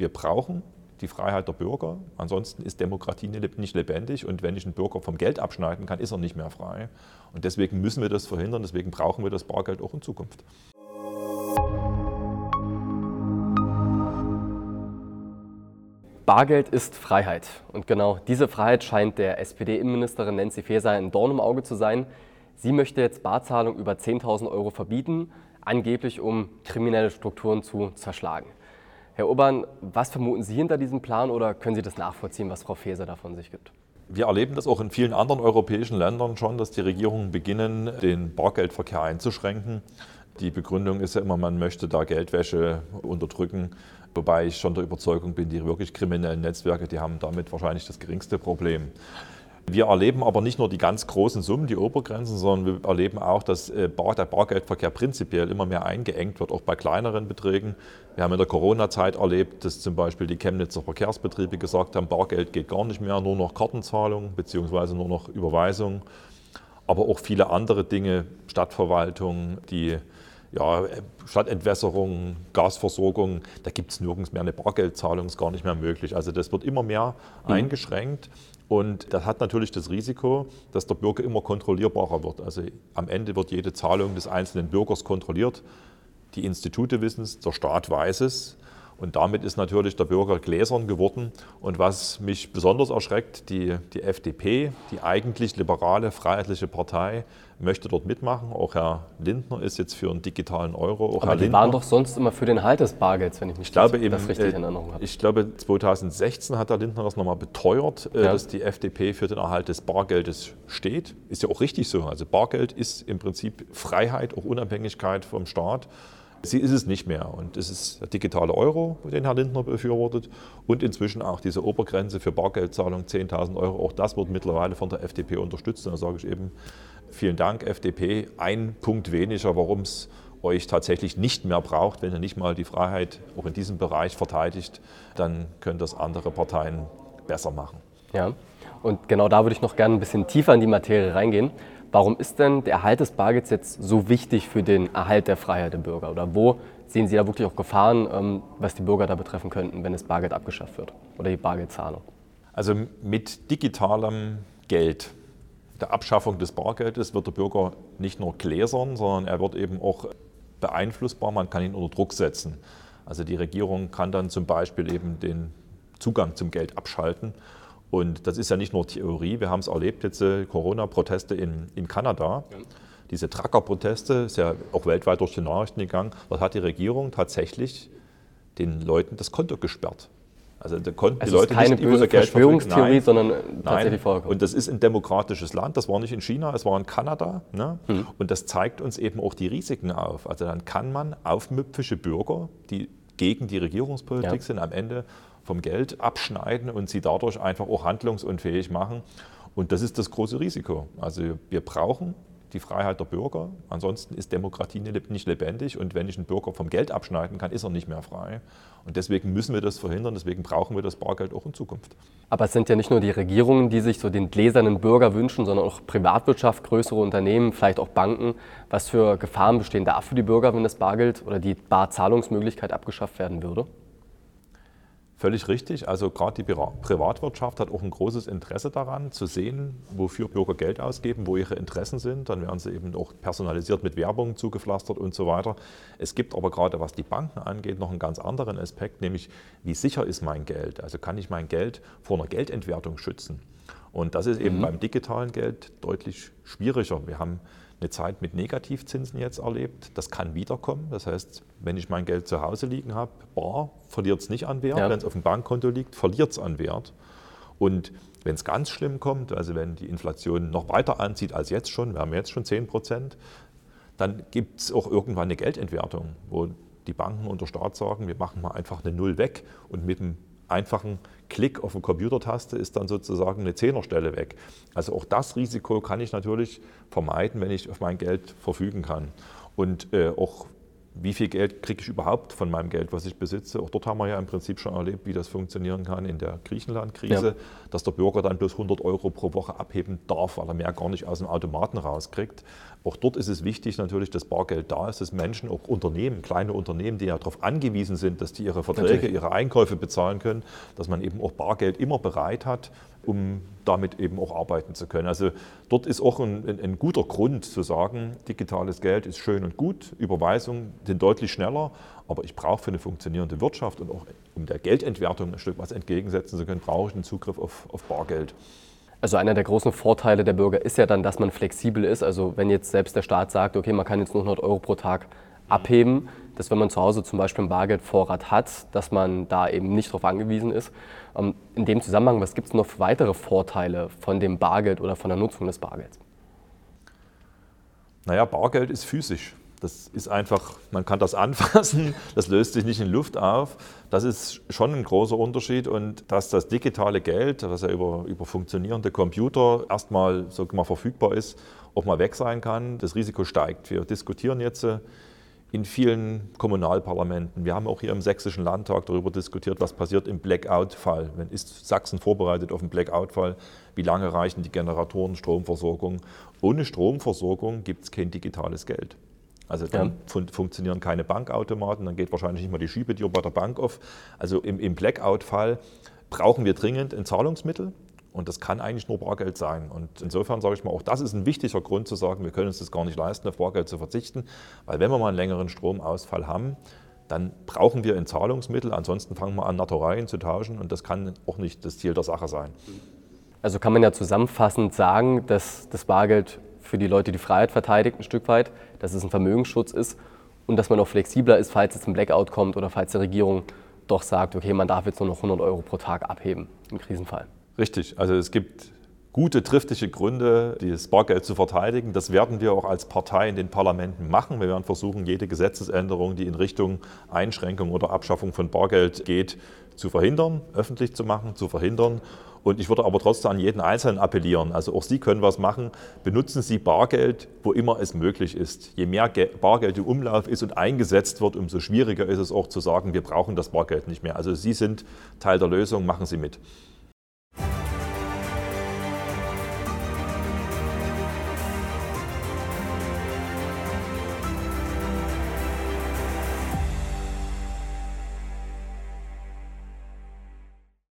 wir brauchen die Freiheit der Bürger. Ansonsten ist Demokratie nicht lebendig und wenn ich einen Bürger vom Geld abschneiden kann, ist er nicht mehr frei. Und deswegen müssen wir das verhindern, deswegen brauchen wir das Bargeld auch in Zukunft. Bargeld ist Freiheit. Und genau diese Freiheit scheint der SPD-Innenministerin Nancy Faeser ein Dorn im Auge zu sein. Sie möchte jetzt Barzahlung über 10.000 Euro verbieten, angeblich um kriminelle Strukturen zu zerschlagen. Herr Urban, was vermuten Sie hinter diesem Plan oder können Sie das nachvollziehen, was Frau Faeser davon sich gibt? Wir erleben das auch in vielen anderen europäischen Ländern schon, dass die Regierungen beginnen, den Bargeldverkehr einzuschränken. Die Begründung ist ja immer, man möchte da Geldwäsche unterdrücken. Wobei ich schon der Überzeugung bin, die wirklich kriminellen Netzwerke, die haben damit wahrscheinlich das geringste Problem. Wir erleben aber nicht nur die ganz großen Summen, die Obergrenzen, sondern wir erleben auch, dass äh, der Bargeldverkehr prinzipiell immer mehr eingeengt wird, auch bei kleineren Beträgen. Wir haben in der Corona-Zeit erlebt, dass zum Beispiel die Chemnitzer Verkehrsbetriebe gesagt haben, Bargeld geht gar nicht mehr, nur noch Kartenzahlung bzw. nur noch Überweisung. Aber auch viele andere Dinge, Stadtverwaltung, die ja, Stadtentwässerung, Gasversorgung, da gibt es nirgends mehr eine Bargeldzahlung, ist gar nicht mehr möglich. Also das wird immer mehr mhm. eingeschränkt und das hat natürlich das Risiko, dass der Bürger immer kontrollierbarer wird. Also am Ende wird jede Zahlung des einzelnen Bürgers kontrolliert. Die Institute wissen es, der Staat weiß es. Und damit ist natürlich der Bürger gläsern geworden. Und was mich besonders erschreckt, die, die FDP, die eigentlich liberale, freiheitliche Partei, möchte dort mitmachen. Auch Herr Lindner ist jetzt für einen digitalen Euro. Auch Aber Herr die Lindner, waren doch sonst immer für den Halt des Bargelds, wenn ich mich ich glaube das, eben, richtig äh, in Erinnerung habe. Ich glaube, 2016 hat Herr Lindner das nochmal beteuert, äh, Ja. dass die FDP für den Erhalt des Bargeldes steht. Ist ja auch richtig so. Also Bargeld ist im Prinzip Freiheit, auch Unabhängigkeit vom Staat. Sie ist es nicht mehr. Und es ist der digitale Euro, den Herr Lindner befürwortet. Und inzwischen auch diese Obergrenze für Bargeldzahlung 10.000 Euro. Auch das wird mittlerweile von der FDP unterstützt. Und da sage ich eben, vielen Dank, FDP. Ein Punkt weniger, warum es euch tatsächlich nicht mehr braucht, wenn ihr nicht mal die Freiheit auch in diesem Bereich verteidigt, dann können das andere Parteien besser machen. Ja, und genau da würde ich noch gerne ein bisschen tiefer in die Materie reingehen. Warum ist denn der Erhalt des Bargelds jetzt so wichtig für den Erhalt der Freiheit der Bürger? Oder wo sehen Sie da wirklich auch Gefahren, ähm, was die Bürger da betreffen könnten, wenn das Bargeld abgeschafft wird oder die Bargeldzahlung? Also mit digitalem Geld, der Abschaffung des Bargeldes, wird der Bürger nicht nur gläsern, sondern er wird eben auch beeinflussbar. Man kann ihn unter Druck setzen. Also die Regierung kann dann zum Beispiel eben den Zugang zum Geld abschalten. Und das ist ja nicht nur Theorie. Wir haben es erlebt jetzt äh, Corona-Proteste in, in Kanada. Diese Trucker-Proteste ist ja auch weltweit durch die Nachrichten gegangen. Dort hat die Regierung tatsächlich den Leuten das Konto gesperrt. Also da konnten Es die Leute keine nicht über böse ihr Geld verfügen. Verschwörungstheorie, Nein. sondern Nein, tatsächlich vorgekommen. und das ist ein demokratisches Land, das war nicht in China, es war in Kanada. Ne? Mhm. Und das zeigt uns eben auch die Risiken auf. Also dann kann man aufmüpfische Bürger, die gegen die Regierungspolitik Ja. sind, am Ende vom Geld abschneiden und sie dadurch einfach auch handlungsunfähig machen. Und das ist das große Risiko. Also wir brauchen die Freiheit der Bürger. Ansonsten ist Demokratie nicht lebendig. Und wenn ich einen Bürger vom Geld abschneiden kann, ist er nicht mehr frei. Und deswegen müssen wir das verhindern. Deswegen brauchen wir das Bargeld auch in Zukunft. Aber es sind ja nicht nur die Regierungen, die sich so den gläsernen Bürger wünschen, sondern auch Privatwirtschaft, größere Unternehmen, vielleicht auch Banken. Was für Gefahren bestehen da für die Bürger, wenn das Bargeld oder die Barzahlungsmöglichkeit abgeschafft werden würde? Völlig richtig. Also gerade die Pri- Privatwirtschaft hat auch ein großes Interesse daran, zu sehen, wofür Bürger Geld ausgeben, wo ihre Interessen sind. Dann werden sie eben auch personalisiert mit Werbung zugepflastert und so weiter. Es gibt aber gerade, was die Banken angeht, noch einen ganz anderen Aspekt, nämlich wie sicher ist mein Geld? Also kann ich mein Geld vor einer Geldentwertung schützen? Und das ist eben beim digitalen Geld deutlich schwieriger. Wir haben eine Zeit mit Negativzinsen jetzt erlebt. Das kann wiederkommen. Das heißt, wenn ich mein Geld zu Hause liegen habe, bar, verliert es nicht an Wert. Ja. Wenn es auf dem Bankkonto liegt, verliert es an Wert. Und wenn es ganz schlimm kommt, also wenn die Inflation noch weiter anzieht als jetzt schon, wir haben jetzt schon 10 Prozent, dann gibt es auch irgendwann eine Geldentwertung, wo die Banken und der Staat sagen, wir machen mal einfach eine Null weg und mit einem einfachen Klick auf eine Computertaste ist dann sozusagen eine Zehnerstelle weg. Also auch das Risiko kann ich natürlich vermeiden, wenn ich auf mein Geld verfügen kann. Und äh, auch wie viel Geld kriege ich überhaupt von meinem Geld, was ich besitze. Auch dort haben wir ja im Prinzip schon erlebt, wie das funktionieren kann in der Griechenland-Krise, ja. dass der Bürger dann bloß 100 Euro pro Woche abheben darf, weil er mehr gar nicht aus dem Automaten rauskriegt. Auch dort ist es wichtig natürlich, dass Bargeld da ist, dass Menschen, auch Unternehmen, kleine Unternehmen, die ja darauf angewiesen sind, dass die ihre Verträge, natürlich. ihre Einkäufe bezahlen können, dass man eben auch Bargeld immer bereit hat, um damit eben auch arbeiten zu können. Also dort ist auch ein, ein, ein, guter Grund zu sagen, digitales Geld ist schön und gut, Überweisungen sind deutlich schneller, aber ich brauche für eine funktionierende Wirtschaft und auch um der Geldentwertung ein Stück was entgegensetzen zu können, brauche ich einen Zugriff auf, auf Bargeld. Also einer der großen Vorteile der Bürger ist ja dann, dass man flexibel ist. Also wenn jetzt selbst der Staat sagt, okay, man kann jetzt nur 100 Euro pro Tag abheben, dass wenn man zu Hause zum Beispiel einen Bargeldvorrat hat, dass man da eben nicht darauf angewiesen ist. Ähm, in dem Zusammenhang, was gibt es noch für weitere Vorteile von dem Bargeld oder von der Nutzung des Bargelds? Naja, Bargeld ist physisch. Das ist einfach, man kann das anfassen, das löst sich nicht in Luft auf. Das ist schon ein großer Unterschied. Und dass das digitale Geld, was ja über, über funktionierende Computer erstmal so mal verfügbar ist, auch mal weg sein kann, das Risiko steigt. Wir diskutieren jetzt äh, in vielen Kommunalparlamenten. Wir haben auch hier im Sächsischen Landtag darüber diskutiert, was passiert im Blackout-Fall. Wenn ist Sachsen vorbereitet auf einen Blackout-Fall? Wie lange reichen die Generatoren, Stromversorgung? Ohne Stromversorgung gibt es kein digitales Geld. Also dann ja. fun funktionieren keine Bankautomaten, dann geht wahrscheinlich nicht mal die Schiebetür bei der Bank auf. Also im, im Blackout-Fall brauchen wir dringend ein Zahlungsmittel. Und das kann eigentlich nur Bargeld sein. Und insofern sage ich mal, auch das ist ein wichtiger Grund zu sagen, wir können uns das gar nicht leisten, auf Bargeld zu verzichten. Weil wenn wir mal einen längeren Stromausfall haben, dann brauchen wir ein Zahlungsmittel. Ansonsten fangen wir an, Naturalien zu tauschen. Und das kann auch nicht das Ziel der Sache sein. Also kann man ja zusammenfassend sagen, dass das Bargeld für die Leute die Freiheit verteidigt, ein Stück weit, dass es ein Vermögensschutz ist und dass man auch flexibler ist, falls jetzt ein Blackout kommt oder falls die Regierung doch sagt, okay, man darf jetzt nur noch 100 Euro pro Tag abheben im Krisenfall. Richtig, also es gibt gute, triftige Gründe, das Bargeld zu verteidigen. Das werden wir auch als Partei in den Parlamenten machen. Wir werden versuchen, jede Gesetzesänderung, die in Richtung Einschränkung oder Abschaffung von Bargeld geht, zu verhindern, öffentlich zu machen, zu verhindern. Und ich würde aber trotzdem an jeden Einzelnen appellieren. Also auch Sie können was machen. Benutzen Sie Bargeld, wo immer es möglich ist. Je mehr Bargeld im Umlauf ist und eingesetzt wird, umso schwieriger ist es auch zu sagen, wir brauchen das Bargeld nicht mehr. Also Sie sind Teil der Lösung, machen Sie mit.